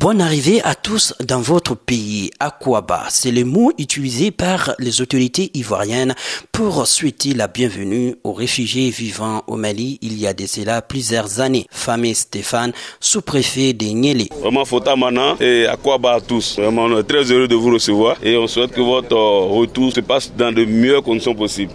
Bonne arrivée à tous dans votre pays. Aquaba, c'est le mot utilisé par les autorités ivoiriennes pour souhaiter la bienvenue aux réfugiés vivant au Mali il y a de cela plusieurs années. Famille Stéphane, sous-préfet de Niélé. Vraiment, Fota Mana et Aquaba à tous. Vraiment, on est très heureux de vous recevoir et on souhaite que votre retour se passe dans de meilleures conditions possibles.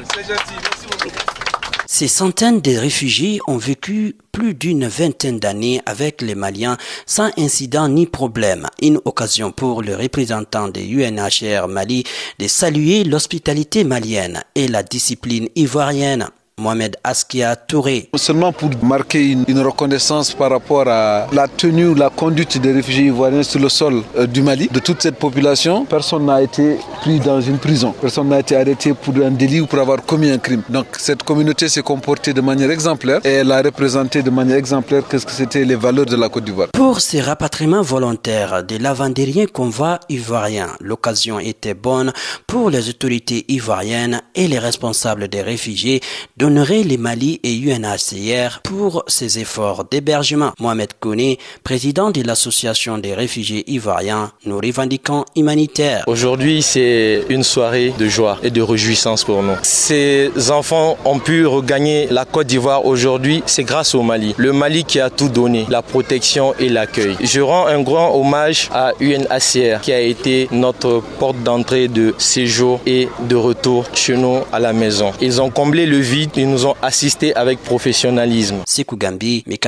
Ces centaines de réfugiés ont vécu plus d'une vingtaine d'années avec les Maliens sans incident ni problème. Une occasion pour le représentant de UNHCR Mali de saluer l'hospitalité malienne et la discipline ivoirienne. Mohamed Askia Touré. Seulement pour marquer une, reconnaissance par rapport à la tenue la conduite des réfugiés ivoiriens sur le sol euh, du Mali, de toute cette population, personne n'a été pris dans une prison, personne n'a été arrêté pour un délit ou pour avoir commis un crime. Donc cette communauté s'est comportée de manière exemplaire et elle a représenté de manière exemplaire qu'est-ce que c'était les valeurs de la Côte d'Ivoire. Pour ces rapatriements volontaires des lavandériens convois ivoiriens, l'occasion était bonne pour les autorités ivoiriennes et les responsables des réfugiés d'honorer les Mali et UNHCR pour ces efforts d'hébergement. Mohamed Kone, président de l'association des réfugiés ivoiriens, nous revendiquons humanitaires. Aujourd'hui, c'est une soirée de joie et de réjouissance pour nous. Ces enfants ont pu regagner la Côte d'Ivoire aujourd'hui, c'est grâce au Mali. Le Mali qui a tout donné, la protection et l'accueil. Je rends un grand hommage à UNHCR qui a été notre porte d'entrée de séjour et de retour chez nous à la maison. Ils ont comblé le vide ils nous ont assisté avec professionnalisme.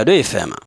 FM.